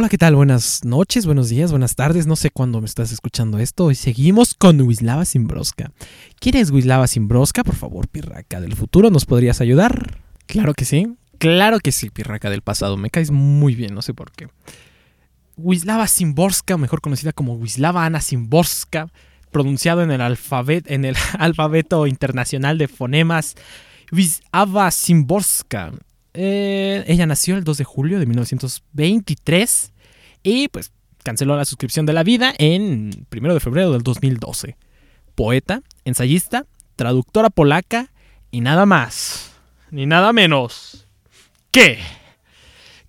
Hola, ¿qué tal? Buenas noches, buenos días, buenas tardes. No sé cuándo me estás escuchando esto. Hoy seguimos con Wislava Simbroska. ¿Quién es Wislava Simbroska? Por favor, Pirraca del futuro, ¿nos podrías ayudar? Claro que sí. Claro que sí, Pirraca del pasado. Me caes muy bien, no sé por qué. Wislava Simborska, mejor conocida como Wislava Ana Simborska, pronunciado en el, alfabeto, en el alfabeto internacional de fonemas Wislava Simborska eh, ella nació el 2 de julio de 1923 y pues canceló la suscripción de la vida en 1 de febrero del 2012. Poeta, ensayista, traductora polaca y nada más, ni nada menos que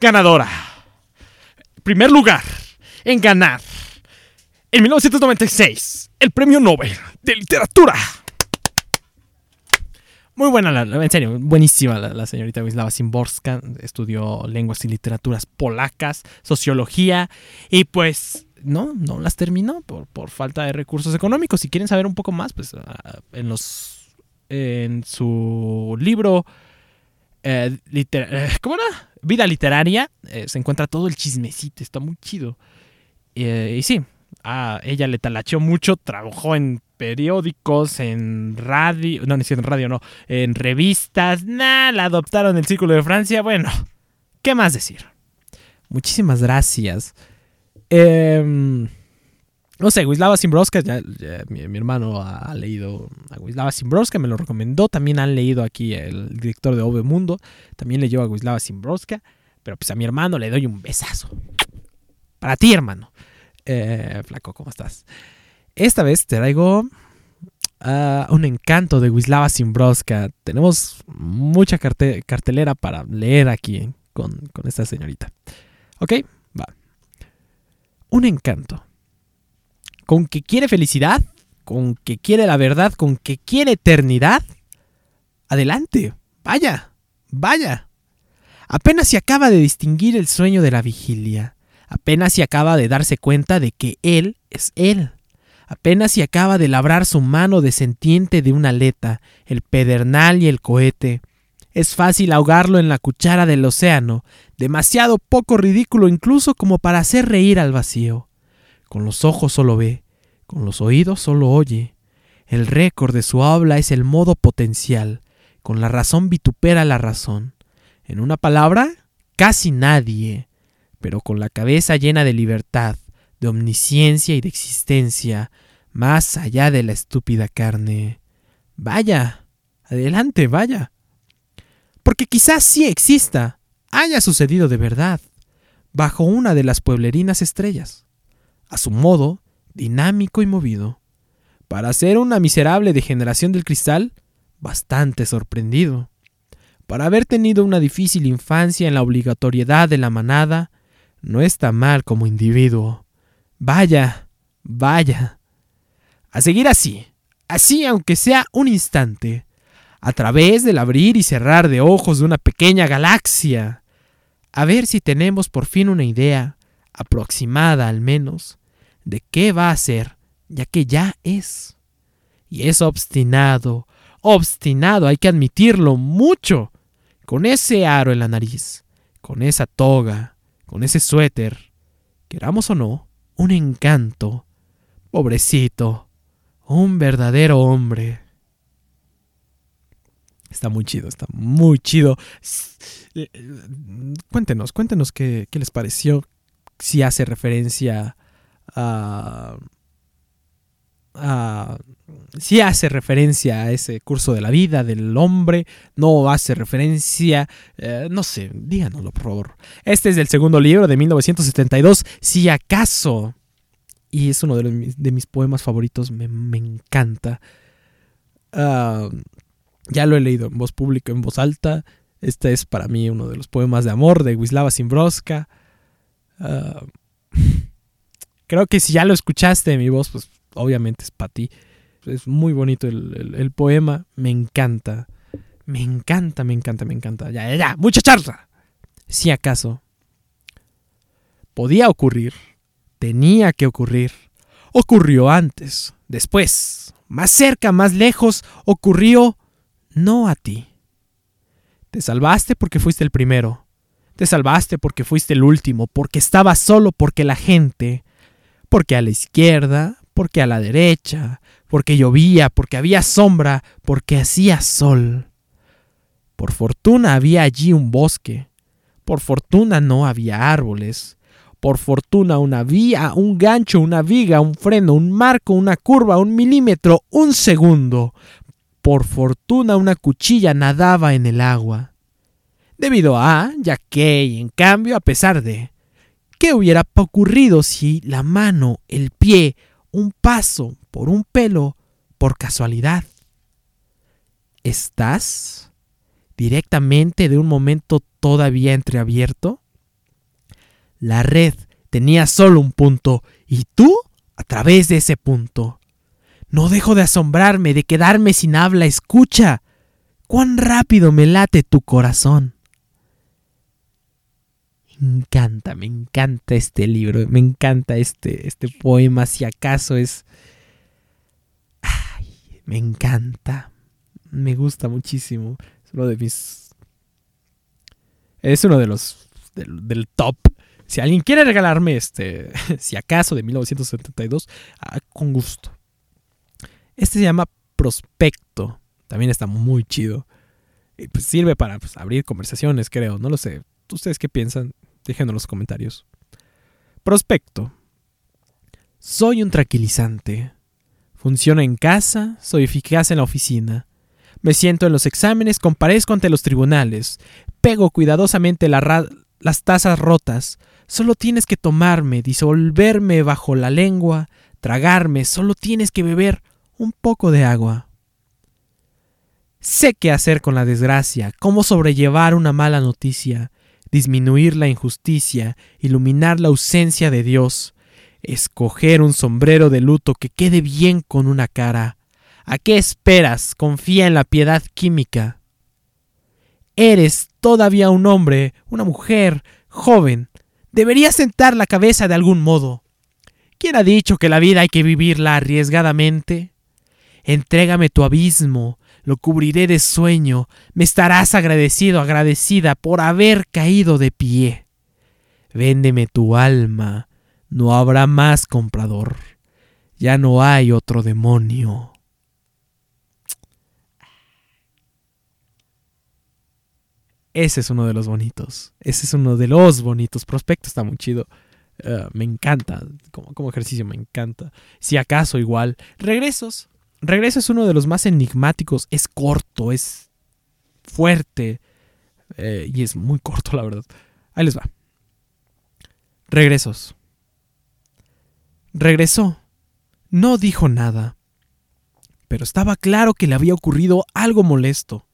ganadora. Primer lugar en ganar en 1996 el Premio Nobel de Literatura. Muy buena, la, en serio, buenísima la, señorita Wisława Szymborska. Estudió lenguas y literaturas polacas, sociología y pues no, no las terminó por, por falta de recursos económicos. Si quieren saber un poco más, pues ah, en los en su libro eh, eh, ¿cómo era? Vida literaria eh, se encuentra todo el chismecito, está muy chido. y sí, a ella le talacheó mucho, trabajó en periódicos, en radio, no, ni siquiera en radio, no, en revistas, nada, la adoptaron el Círculo de Francia, bueno, ¿qué más decir? Muchísimas gracias. Em, no sé, Wisława Simbroska, ya, mi, hermano ha, leído a Wisława Simbroska, me lo recomendó, también han leído aquí el director de Ove Mundo, también leyó a Wisława Simbroska, pero pues a mi hermano le doy un besazo. Para ti, hermano. Eh, flaco, ¿cómo estás? Esta vez te traigo ah, un encanto de Wislava Simbroska. Tenemos mucha cartelera para leer aquí con, con esta señorita. ¿Ok? Va. Un encanto. Con que quiere felicidad, con que quiere la verdad, con que quiere eternidad. Adelante. Vaya. Vaya. Apenas se acaba de distinguir el sueño de la vigilia Apenas si acaba de darse cuenta de que él es él. Apenas si acaba de labrar su mano descendiente de una aleta, el pedernal y el cohete. Es fácil ahogarlo en la cuchara del océano, demasiado poco ridículo incluso como para hacer reír al vacío. Con los ojos solo ve, con los oídos solo oye. El récord de su habla es el modo potencial, con la razón vitupera la razón. En una palabra, casi nadie pero con la cabeza llena de libertad, de omnisciencia y de existencia, más allá de la estúpida carne. Vaya, adelante, vaya. Porque quizás sí exista, haya sucedido de verdad, bajo una de las pueblerinas estrellas, a su modo, dinámico y movido. Para ser una miserable degeneración del cristal, bastante sorprendido. Para haber tenido una difícil infancia en la obligatoriedad de la manada, no está mal como individuo. Vaya, vaya. A seguir así, así aunque sea un instante, a través del abrir y cerrar de ojos de una pequeña galaxia, a ver si tenemos por fin una idea, aproximada al menos, de qué va a ser, ya que ya es. Y es obstinado, obstinado, hay que admitirlo mucho, con ese aro en la nariz, con esa toga, con ese suéter, queramos o no, un encanto. Pobrecito, un verdadero hombre. Está muy chido, está muy chido. Eh, cuéntenos, cuéntenos qué, qué les pareció. Si hace referencia a si hace referencia a ese curso de la vida del hombre, no hace referencia, eh, no sé, díganoslo por favor. Este es el segundo libro de 1972, si acaso, y es uno de, mis poemas favoritos, me, encanta. Ah, ya lo he leído en voz pública, en voz alta. Este es para mí uno de los poemas de amor de Wisława Simbroska. Ah, creo que si ya lo escuchaste en mi voz, pues obviamente es para ti. Es muy bonito el, poema, me encanta. Me encanta, me encanta, me encanta. Ya, ya, ya, mucha charla. Si acaso podía ocurrir, tenía que ocurrir, ocurrió antes, después, más cerca, más lejos, ocurrió no a ti. Te salvaste porque fuiste el primero. Te salvaste porque fuiste el último, porque estabas solo, porque la gente, porque a la izquierda, porque a la derecha, porque llovía, porque había sombra, porque hacía sol. Por fortuna había allí un bosque, por fortuna no había árboles, por fortuna una vía, un gancho, una viga, un freno, un marco, una curva, un milímetro, un segundo. Por fortuna una cuchilla nadaba en el agua. Debido a, ya que, y en cambio, a pesar de. ¿Qué hubiera ocurrido si la mano, el pie, un paso, por un pelo, por casualidad? ¿Estás directamente de un momento todavía entreabierto? La red tenía solo un punto y tú a través de ese punto. No dejo de asombrarme, de quedarme sin habla. Escucha, cuán rápido me late tu corazón. Me encanta, me encanta este libro, me encanta este, este poema, si acaso es... Ay, me encanta, me gusta muchísimo. Es uno de mis... Es uno de los... del, top. Si alguien quiere regalarme este, si acaso, de 1972, ah, con gusto. Este se llama Prospecto. También está muy chido. Y pues sirve para pues, abrir conversaciones, creo. No lo sé. ¿Ustedes qué piensan? Déjenlo en los comentarios. Prospecto. Soy un tranquilizante. Funciono en casa, soy eficaz en la oficina. Me siento en los exámenes, comparezco ante los tribunales, pego cuidadosamente las tazas rotas. Solo tienes que tomarme, disolverme bajo la lengua, tragarme, solo tienes que beber un poco de agua. Sé qué hacer con la desgracia, cómo sobrellevar una mala noticia, disminuir la injusticia, iluminar la ausencia de Dios, escoger un sombrero de luto que quede bien con una cara. ¿A qué esperas? Confía en la piedad química. Eres todavía un hombre, una mujer, joven. Deberías sentar la cabeza de algún modo. ¿Quién ha dicho que la vida hay que vivirla arriesgadamente? Entrégame tu abismo, lo cubriré de sueño, me estarás agradecido, agradecida por haber caído de pie. Véndeme tu alma, no habrá más comprador, ya no hay otro demonio. Ese es uno de los bonitos, ese es uno de los bonitos, Prospecto está muy chido. Ah, me encanta, como, como ejercicio me encanta. Si acaso igual, regresos, Regreso es uno de los más enigmáticos. Es corto, es fuerte. Eh, y es muy corto, la verdad. Ahí les va. Regresos. Regresó. No dijo nada. Pero estaba claro que le había ocurrido algo molesto.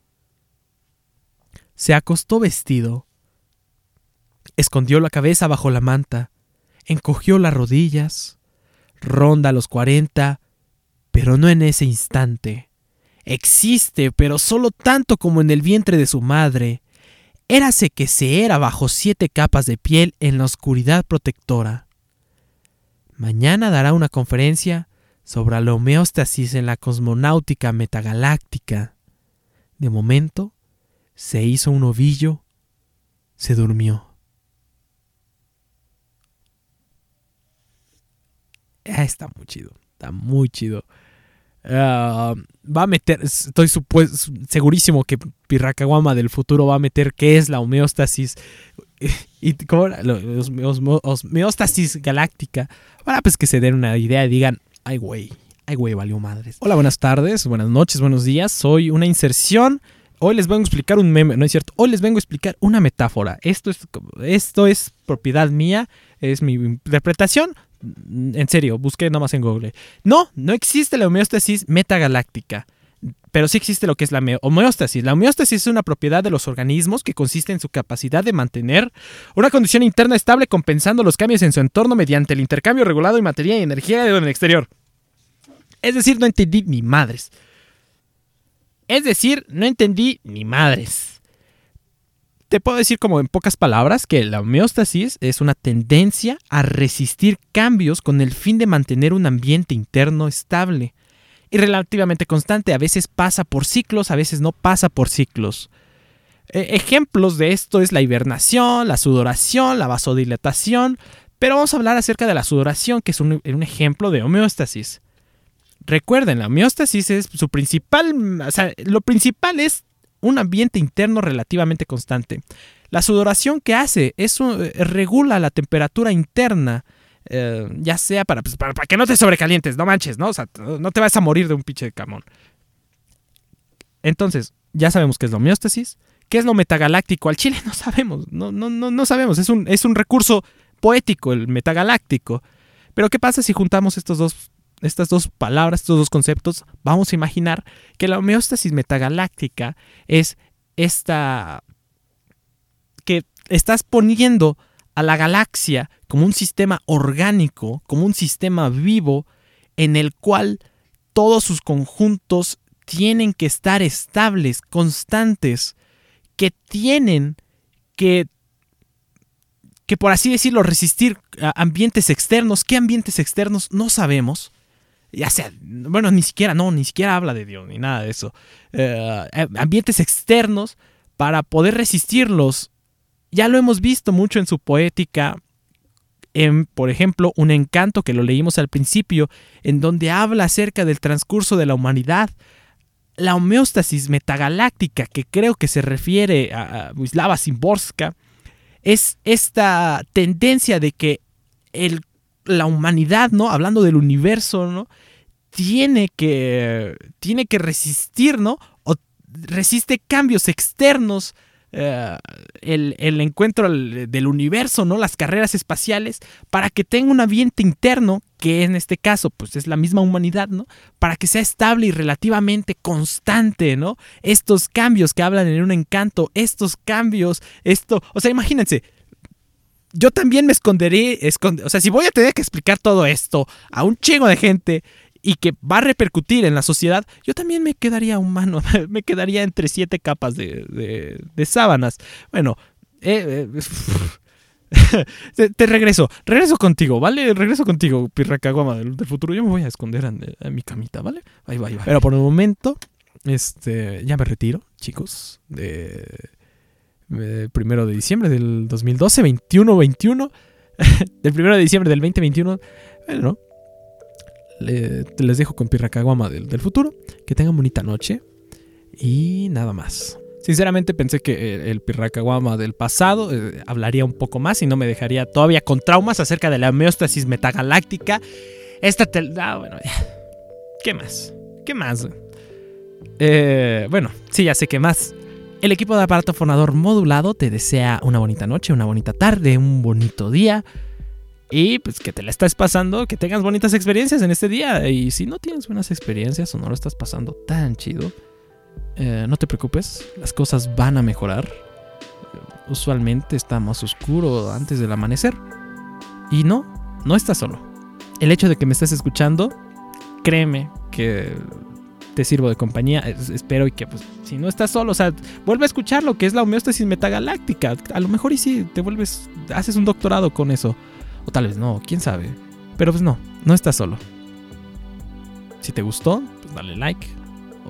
Se acostó vestido. Escondió la cabeza bajo la manta. Encogió las rodillas. Ronda los cuarenta pero no en ese instante. Existe, pero solo tanto como en el vientre de su madre. Érase que se era bajo siete capas de piel en la oscuridad protectora. Mañana dará una conferencia sobre la homeostasis en la cosmonáutica metagaláctica. De momento, se hizo un ovillo, se durmió. Ah, está muy chido, está muy chido. Ah, va a meter, estoy segurísimo que Pirracaguama del futuro va a meter qué es la homeostasis y cómo homeostasis galáctica para pues que se den una idea y digan, ay güey, ay güey, valió madres. Hola, buenas tardes, buenas noches, buenos días, soy una inserción. Hoy les vengo a explicar un meme, no es cierto, hoy les vengo a explicar una metáfora. Esto es, esto es propiedad mía, es mi interpretación, en serio, busqué nomás en Google. No, no existe la homeostasis metagaláctica. Pero sí existe lo que es la homeostasis. La homeostasis es una propiedad de los organismos que consiste en su capacidad de mantener una condición interna estable compensando los cambios en su entorno mediante el intercambio regulado de materia y energía en el exterior. Es decir, no entendí ni madres. Es decir, no entendí ni madres te puedo decir como en pocas palabras que la homeostasis es una tendencia a resistir cambios con el fin de mantener un ambiente interno estable y relativamente constante. A veces pasa por ciclos, a veces no pasa por ciclos. Eh, ejemplos de esto es la hibernación, la sudoración, la vasodilatación, pero vamos a hablar acerca de la sudoración, que es un, ejemplo de homeostasis. Recuerden, la homeostasis es su principal, o sea, lo principal es un ambiente interno relativamente constante. La sudoración que hace es eh, regula la temperatura interna, eh, ya sea pues, para, para, que no te sobrecalientes, no manches, ¿no? O sea, no te vas a morir de un pinche camón. Entonces, ya sabemos qué es la homeostasis, qué es lo metagaláctico. Al chile no sabemos, no, no, no, no sabemos, es un, es un recurso poético, el metagaláctico. Pero ¿qué pasa si juntamos estos dos, estas dos palabras, estos dos conceptos? Vamos a imaginar que la homeostasis metagaláctica es esta que estás poniendo a la galaxia como un sistema orgánico, como un sistema vivo en el cual todos sus conjuntos tienen que estar estables, constantes, que tienen que que por así decirlo, resistir ambientes externos. ¿Qué ambientes externos? No sabemos. Ya sea, bueno, ni siquiera, no, ni siquiera habla de Dios, ni nada de eso. Eh, eh, ambientes externos para poder resistirlos. Ya lo hemos visto mucho en su poética. En, por ejemplo, un encanto que lo leímos al principio, en donde habla acerca del transcurso de la humanidad. La homeostasis metagaláctica, que creo que se refiere a, a Wisława Szymborska, es esta tendencia de que el, la humanidad, ¿no? Hablando del universo, ¿no? Tiene que, tiene que resistir, ¿no? O resiste cambios externos eh, el, encuentro del universo, ¿no? Las carreras espaciales, para que tenga un ambiente interno, que en este caso, pues es la misma humanidad, ¿no? Para que sea estable y relativamente constante, ¿no? Estos cambios que hablan en un encanto, estos cambios, esto, o sea, imagínense, yo también me esconderé, o sea, si voy a tener que explicar todo esto a un chingo de gente y que va a repercutir en la sociedad, yo también me quedaría humano, me quedaría entre siete capas de, sábanas. Bueno, eh, eh, te, regreso, regreso contigo, ¿vale? Regreso contigo, pirracaguama del, del futuro. Yo me voy a esconder en, mi camita, ¿vale? Ahí va, ahí va. Pero por el momento, este, ya me retiro, chicos, de, primero de diciembre del 2012, 21, 21, del primero de diciembre del 2021. Bueno, les dejo con Pirracaguama del, del futuro. Que tengan bonita noche. Y nada más. Sinceramente pensé que el Pirracaguama del pasado eh, hablaría un poco más y no me dejaría todavía con traumas acerca de la homeostasis metagaláctica. Esta Ah, bueno, ¿Qué más? ¿Qué más? Eh, bueno, sí, ya sé qué más. El equipo de aparato fonador modulado te desea una bonita noche, una bonita tarde, un bonito día. Y pues que te la estés pasando, que tengas bonitas experiencias en este día. Y si no tienes buenas experiencias o no lo estás pasando tan chido, eh, no te preocupes, las cosas van a mejorar. Usualmente está más oscuro antes del amanecer. Y no, no estás solo. El hecho de que me estés escuchando, créeme que te sirvo de compañía. espero y que, pues, si no estás solo, o sea, vuelve a escuchar lo que es la homeostasis metagaláctica. A lo mejor y sí, te vuelves, haces un doctorado con eso. O tal vez no, quién sabe. Pero pues no, no estás solo. Si te gustó, pues dale like.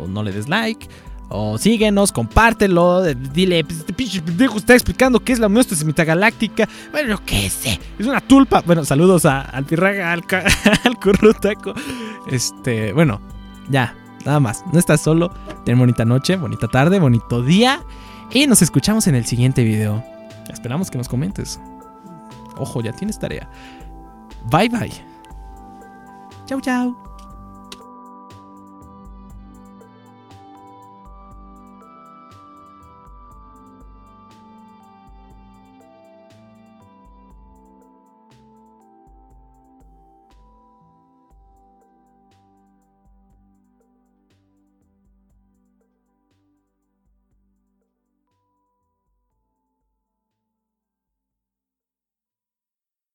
O no le des like. O síguenos, compártelo. Dile, pues, este pinche está explicando qué es la homeostasis galáctica. Bueno, yo qué sé. Es una tulpa. Bueno, saludos a, al al, al currutaco. Este, bueno, ya, nada más. No estás solo. Ten bonita noche, bonita tarde, bonito día. Y nos escuchamos en el siguiente video. Esperamos que nos comentes. Ojo, ya tienes tarea. Bye bye. Chau, chau.